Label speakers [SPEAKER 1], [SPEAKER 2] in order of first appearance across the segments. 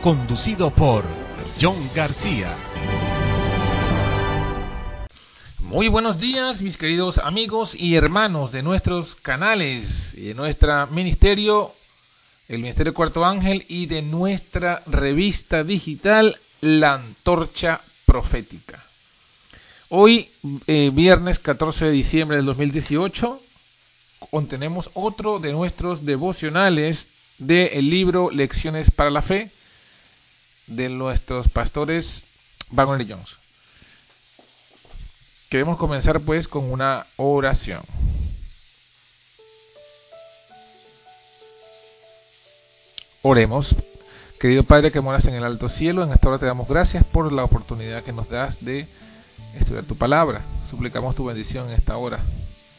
[SPEAKER 1] conducido por John García. Muy buenos días, mis queridos amigos y hermanos de nuestros canales y de nuestro ministerio, el Ministerio Cuarto Ángel y de nuestra revista digital La Antorcha Profética. Hoy, eh, viernes 14 de diciembre del 2018, contenemos otro de nuestros devocionales del el libro Lecciones para la Fe, de nuestros pastores Vagon y Jones. Queremos comenzar pues con una oración. Oremos. Querido Padre que moras en el alto cielo, en esta hora te damos gracias por la oportunidad que nos das de estudiar tu palabra. Suplicamos tu bendición en esta hora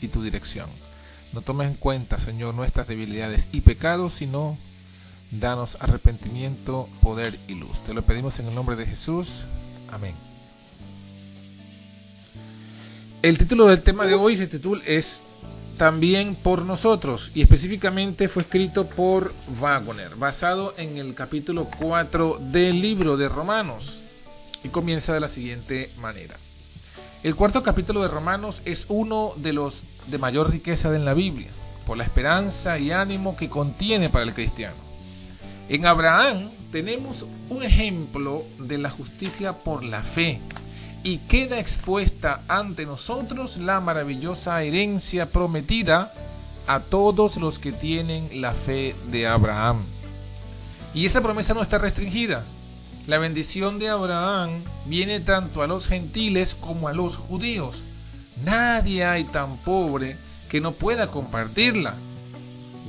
[SPEAKER 1] y tu dirección. No tomes en cuenta, Señor, nuestras debilidades y pecados, sino Danos arrepentimiento, poder y luz. Te lo pedimos en el nombre de Jesús. Amén. El título del tema de hoy se es También por nosotros y específicamente fue escrito por Wagner, basado en el capítulo 4 del libro de Romanos y comienza de la siguiente manera. El cuarto capítulo de Romanos es uno de los de mayor riqueza en la Biblia, por la esperanza y ánimo que contiene para el cristiano. En Abraham tenemos un ejemplo de la justicia por la fe y queda expuesta ante nosotros la maravillosa herencia prometida a todos los que tienen la fe de Abraham. Y esa promesa no está restringida. La bendición de Abraham viene tanto a los gentiles como a los judíos. Nadie hay tan pobre que no pueda compartirla,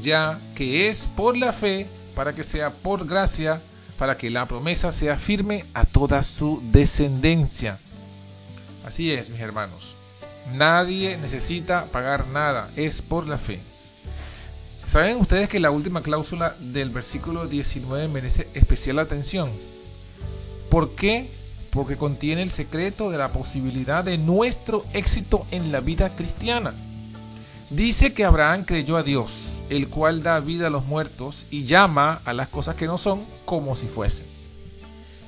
[SPEAKER 1] ya que es por la fe para que sea por gracia, para que la promesa sea firme a toda su descendencia. Así es, mis hermanos. Nadie necesita pagar nada, es por la fe. ¿Saben ustedes que la última cláusula del versículo 19 merece especial atención? ¿Por qué? Porque contiene el secreto de la posibilidad de nuestro éxito en la vida cristiana. Dice que Abraham creyó a Dios, el cual da vida a los muertos y llama a las cosas que no son como si fuesen.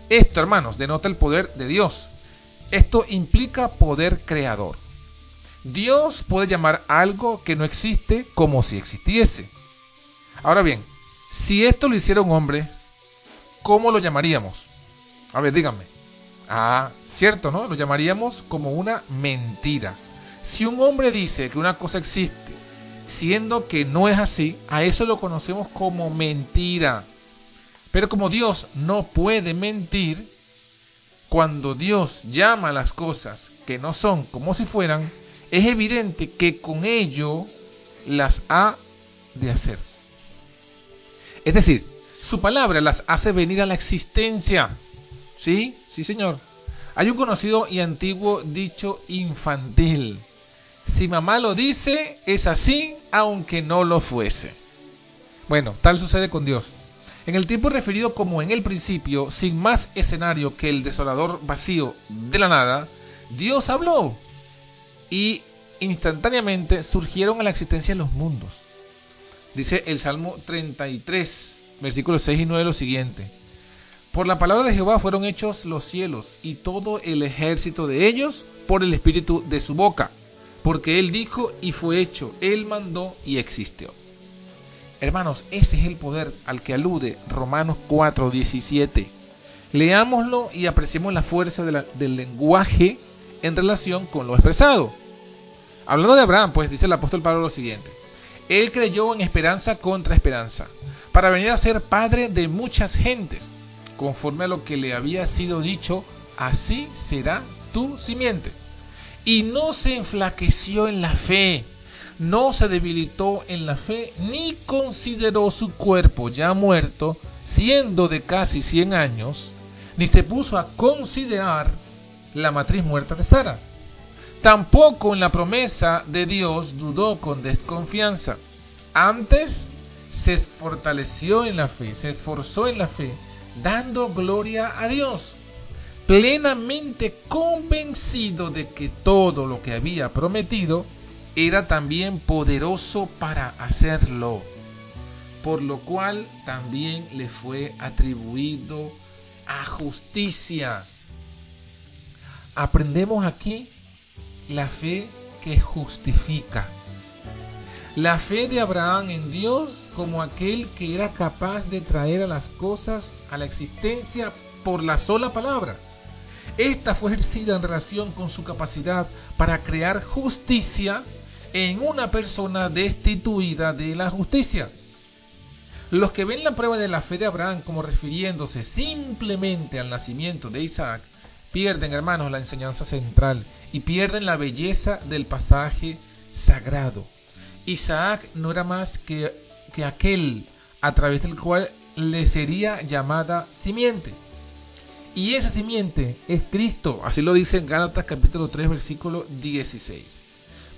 [SPEAKER 1] Esto, hermanos, denota el poder de Dios. Esto implica poder creador. Dios puede llamar algo que no existe como si existiese. Ahora bien, si esto lo hiciera un hombre, ¿cómo lo llamaríamos? A ver, díganme. Ah, cierto, ¿no? Lo llamaríamos como una mentira. Si un hombre dice que una cosa existe, siendo que no es así, a eso lo conocemos como mentira. Pero como Dios no puede mentir, cuando Dios llama a las cosas que no son como si fueran, es evidente que con ello las ha de hacer. Es decir, su palabra las hace venir a la existencia. ¿Sí? Sí, señor. Hay un conocido y antiguo dicho infantil si mamá lo dice, es así, aunque no lo fuese. Bueno, tal sucede con Dios. En el tiempo referido como en el principio, sin más escenario que el desolador vacío de la nada, Dios habló y instantáneamente surgieron a la existencia los mundos. Dice el Salmo 33, versículos 6 y 9 lo siguiente. Por la palabra de Jehová fueron hechos los cielos y todo el ejército de ellos por el espíritu de su boca porque Él dijo y fue hecho, Él mandó y existió. Hermanos, ese es el poder al que alude Romanos 4:17. Leámoslo y apreciemos la fuerza del lenguaje en relación con lo expresado. Hablando de Abraham, pues dice el apóstol Pablo lo siguiente. Él creyó en esperanza contra esperanza, para venir a ser padre de muchas gentes, conforme a lo que le había sido dicho, así será tu simiente y no se enflaqueció en la fe, no se debilitó en la fe, ni consideró su cuerpo ya muerto, siendo de casi 100 años, ni se puso a considerar la matriz muerta de Sara. Tampoco en la promesa de Dios dudó con desconfianza. Antes se fortaleció en la fe, se esforzó en la fe, dando gloria a Dios plenamente convencido de que todo lo que había prometido era también poderoso para hacerlo, por lo cual también le fue atribuido a justicia. Aprendemos aquí la fe que justifica. La fe de Abraham en Dios como aquel que era capaz de traer a las cosas a la existencia por la sola palabra. Esta fue ejercida en relación con su capacidad para crear justicia en una persona destituida de la justicia. Los que ven la prueba de la fe de Abraham como refiriéndose simplemente al nacimiento de Isaac, pierden, hermanos, la enseñanza central y pierden la belleza del pasaje sagrado. Isaac no era más que, aquel a través del cual le sería llamada simiente. Y esa simiente es Cristo. Así lo dice en Gálatas capítulo 3 versículo 16.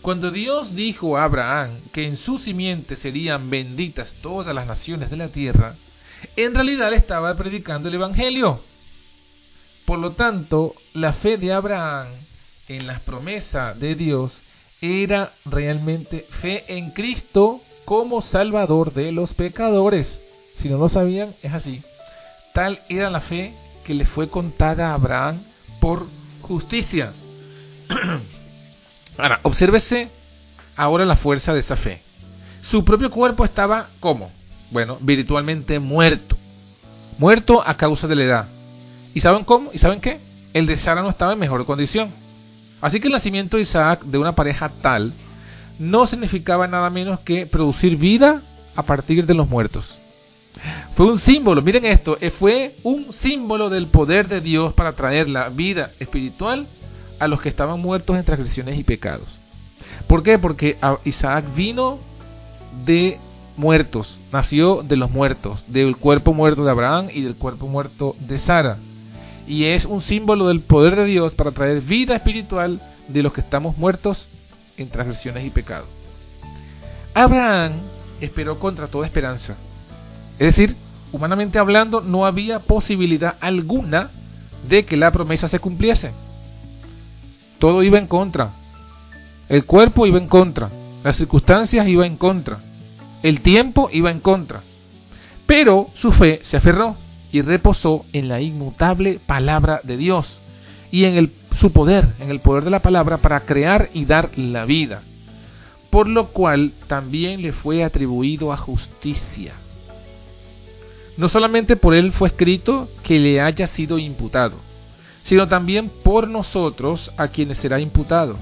[SPEAKER 1] Cuando Dios dijo a Abraham que en su simiente serían benditas todas las naciones de la tierra, en realidad estaba predicando el Evangelio. Por lo tanto, la fe de Abraham en las promesas de Dios era realmente fe en Cristo como Salvador de los pecadores. Si no lo sabían, es así. Tal era la fe que le fue contada a Abraham por justicia. Ahora, obsérvese ahora la fuerza de esa fe. Su propio cuerpo estaba, como, Bueno, virtualmente muerto. Muerto a causa de la edad. ¿Y saben cómo? ¿Y saben qué? El de Sara no estaba en mejor condición. Así que el nacimiento de Isaac de una pareja tal no significaba nada menos que producir vida a partir de los muertos. Fue un símbolo, miren esto, eh, fue un símbolo del poder de Dios para traer la vida espiritual a los que estaban muertos en transgresiones y pecados. ¿Por qué? Porque Isaac vino de muertos, nació de los muertos, del cuerpo muerto de Abraham y del cuerpo muerto de Sara. Y es un símbolo del poder de Dios para traer vida espiritual de los que estamos muertos en transgresiones y pecados. Abraham esperó contra toda esperanza es decir, humanamente hablando, no había posibilidad alguna de que la promesa se cumpliese. Todo iba en contra. El cuerpo iba en contra. Las circunstancias iban en contra. El tiempo iba en contra. Pero su fe se aferró y reposó en la inmutable palabra de Dios y en el, su poder, en el poder de la palabra para crear y dar la vida. Por lo cual también le fue atribuido a justicia. No solamente por él fue escrito que le haya sido imputado, sino también por nosotros a quienes será imputado.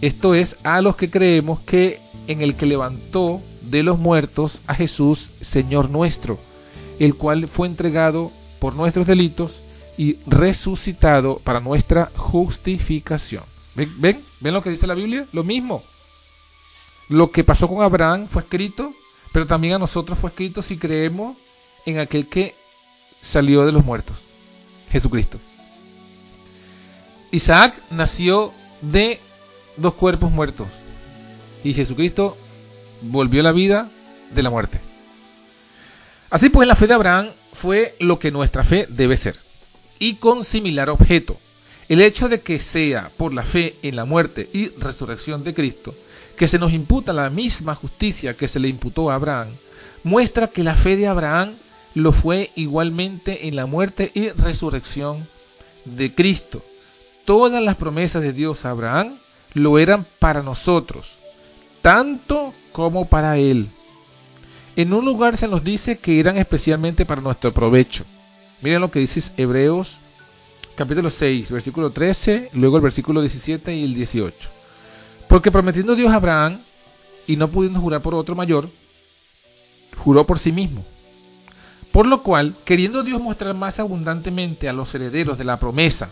[SPEAKER 1] Esto es a los que creemos que en el que levantó de los muertos a Jesús, Señor nuestro, el cual fue entregado por nuestros delitos y resucitado para nuestra justificación. ¿Ven? ¿Ven? lo que dice la Biblia? Lo mismo. Lo que pasó con Abraham fue escrito, pero también a nosotros fue escrito si creemos en aquel que salió de los muertos, Jesucristo. Isaac nació de dos cuerpos muertos y Jesucristo volvió la vida de la muerte. Así pues, la fe de Abraham fue lo que nuestra fe debe ser, y con similar objeto. El hecho de que sea por la fe en la muerte y resurrección de Cristo que se nos imputa la misma justicia que se le imputó a Abraham, muestra que la fe de Abraham lo fue igualmente en la muerte y resurrección de Cristo. Todas las promesas de Dios a Abraham lo eran para nosotros, tanto como para él. En un lugar se nos dice que eran especialmente para nuestro provecho. Miren lo que dice Hebreos capítulo 6, versículo 13, luego el versículo 17 y el 18. Porque prometiendo Dios a Abraham, y no pudiendo jurar por otro mayor, juró por sí mismo, por lo cual, queriendo Dios mostrar más abundantemente a los herederos de la promesa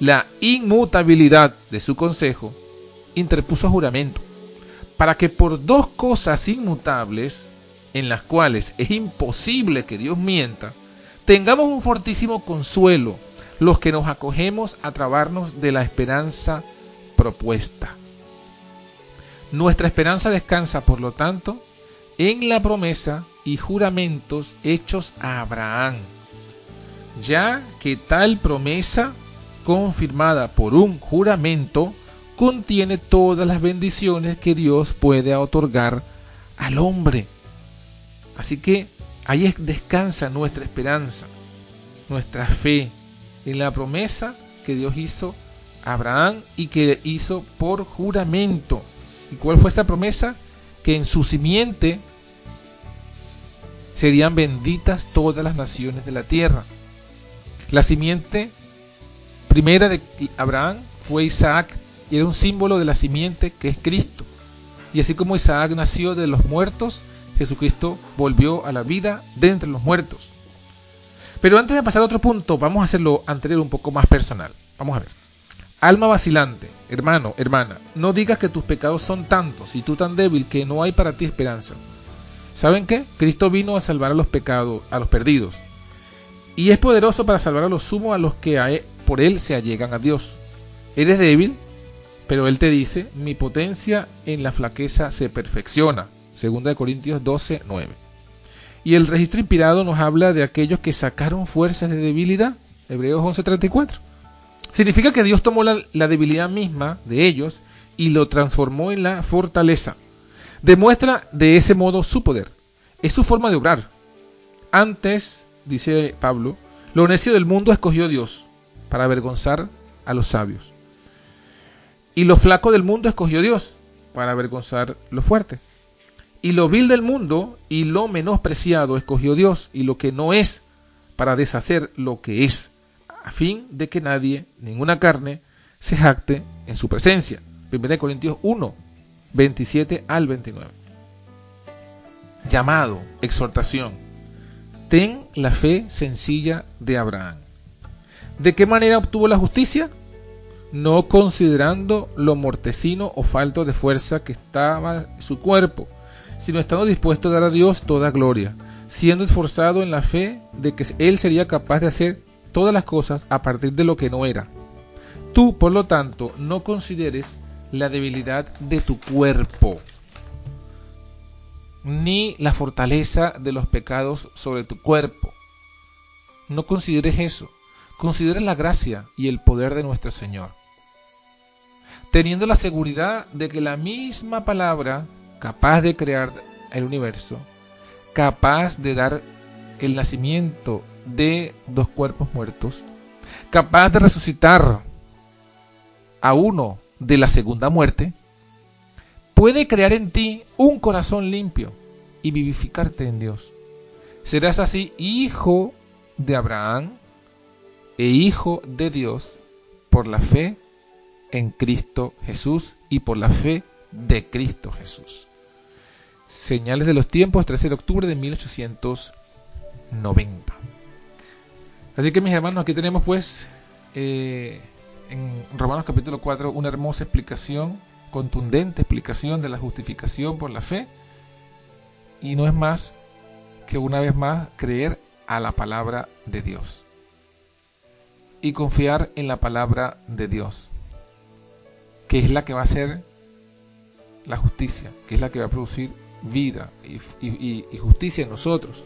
[SPEAKER 1] la inmutabilidad de su consejo, interpuso juramento, para que por dos cosas inmutables, en las cuales es imposible que Dios mienta, tengamos un fortísimo consuelo los que nos acogemos a trabarnos de la esperanza propuesta. Nuestra esperanza descansa, por lo tanto, en la promesa y juramentos hechos a Abraham, ya que tal promesa, confirmada por un juramento, contiene todas las bendiciones que Dios puede otorgar al hombre. Así que ahí descansa nuestra esperanza, nuestra fe en la promesa que Dios hizo a Abraham y que hizo por juramento. ¿Y cuál fue esta promesa? que en su simiente serían benditas todas las naciones de la tierra. La simiente primera de Abraham fue Isaac y era un símbolo de la simiente que es Cristo. Y así como Isaac nació de los muertos, Jesucristo volvió a la vida de entre los muertos. Pero antes de pasar a otro punto, vamos a hacerlo anterior un poco más personal. Vamos a ver. Alma vacilante, hermano, hermana, no digas que tus pecados son tantos y tú tan débil que no hay para ti esperanza. ¿Saben qué? Cristo vino a salvar a los pecados, a los perdidos. Y es poderoso para salvar a los sumos a los que e, por él se allegan a Dios. Eres débil, pero él te dice, mi potencia en la flaqueza se perfecciona. de Corintios 12, 9. Y el registro inspirado nos habla de aquellos que sacaron fuerzas de debilidad. Hebreos 11, 34 Significa que Dios tomó la, debilidad misma de ellos y lo transformó en la fortaleza. Demuestra de ese modo su poder. Es su forma de obrar. Antes, dice Pablo, lo necio del mundo escogió Dios para avergonzar a los sabios. Y lo flaco del mundo escogió Dios para avergonzar lo fuerte. Y lo vil del mundo y lo menospreciado escogió Dios y lo que no es para deshacer lo que es, a fin de que nadie, ninguna carne, se jacte en su presencia. 1 Corintios 1, 27 al 29. Llamado, exhortación. Ten la fe sencilla de Abraham. ¿De qué manera obtuvo la justicia? No considerando lo mortecino o falto de fuerza que estaba su cuerpo, sino estando dispuesto a dar a Dios toda gloria, siendo esforzado en la fe de que Él sería capaz de hacer todas las cosas a partir de lo que no era. Tú, por lo tanto, no consideres la debilidad de tu cuerpo, ni la fortaleza de los pecados sobre tu cuerpo. No consideres eso. Considera la gracia y el poder de nuestro Señor. Teniendo la seguridad de que la misma palabra, capaz de crear el universo, capaz de dar el nacimiento de dos cuerpos muertos, capaz de resucitar a uno de la segunda muerte, puede crear en ti un corazón limpio y vivificarte en Dios. Serás así hijo de Abraham e hijo de Dios por la fe en Cristo Jesús y por la fe de Cristo Jesús. Señales de los tiempos, 13 de octubre de 1890. Así que mis hermanos, aquí tenemos pues eh, en Romanos capítulo 4 una hermosa explicación, contundente explicación de la justificación por la fe. Y no es más que una vez más creer a la palabra de Dios. Y confiar en la palabra de Dios, que es la que va a ser la justicia, que es la que va a producir vida y justicia en nosotros.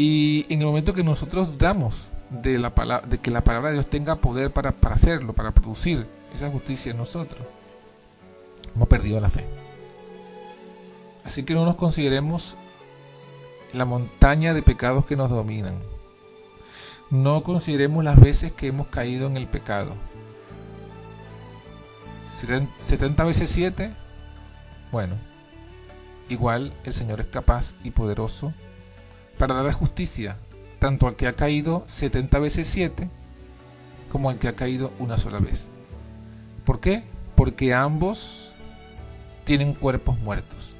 [SPEAKER 1] Y en el momento que nosotros damos de, la palabra, de que la palabra de Dios tenga poder para, para hacerlo, para producir esa justicia en nosotros, hemos perdido la fe. Así que no nos consideremos la montaña de pecados que nos dominan. No consideremos las veces que hemos caído en el pecado. 70 veces 7, bueno, igual el Señor es capaz y poderoso para dar justicia tanto al que ha caído 70 veces 7 como al que ha caído una sola vez. ¿Por qué? Porque ambos tienen cuerpos muertos.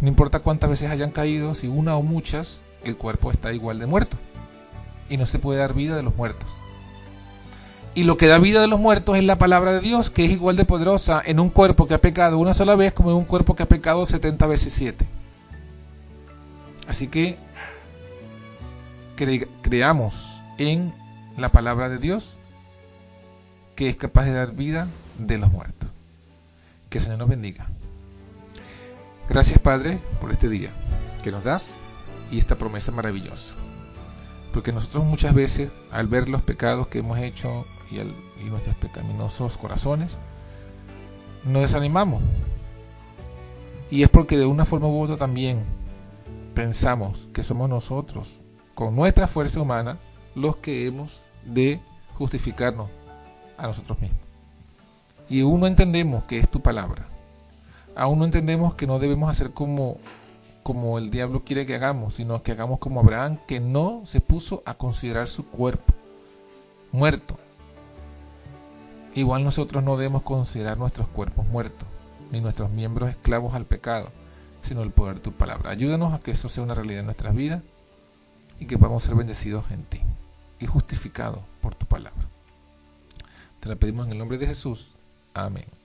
[SPEAKER 1] No importa cuántas veces hayan caído, si una o muchas, el cuerpo está igual de muerto. Y no se puede dar vida de los muertos. Y lo que da vida de los muertos es la palabra de Dios, que es igual de poderosa en un cuerpo que ha pecado una sola vez como en un cuerpo que ha pecado 70 veces 7. Así que creamos en la palabra de Dios que es capaz de dar vida de los muertos. Que el Señor nos bendiga. Gracias Padre por este día que nos das y esta promesa maravillosa. Porque nosotros muchas veces al ver los pecados que hemos hecho y, y nuestros pecaminosos corazones, nos desanimamos. Y es porque de una forma u otra también pensamos que somos nosotros, con nuestra fuerza humana, los que hemos de justificarnos a nosotros mismos. Y aún no entendemos que es tu palabra. Aún no entendemos que no debemos hacer como, como el diablo quiere que hagamos, sino que hagamos como Abraham, que no se puso a considerar su cuerpo muerto. Igual nosotros no debemos considerar nuestros cuerpos muertos, ni nuestros miembros esclavos al pecado sino el poder de tu palabra. Ayúdanos a que eso sea una realidad en nuestras vidas y que podamos ser bendecidos en ti y justificados por tu palabra. Te la pedimos en el nombre de Jesús. Amén.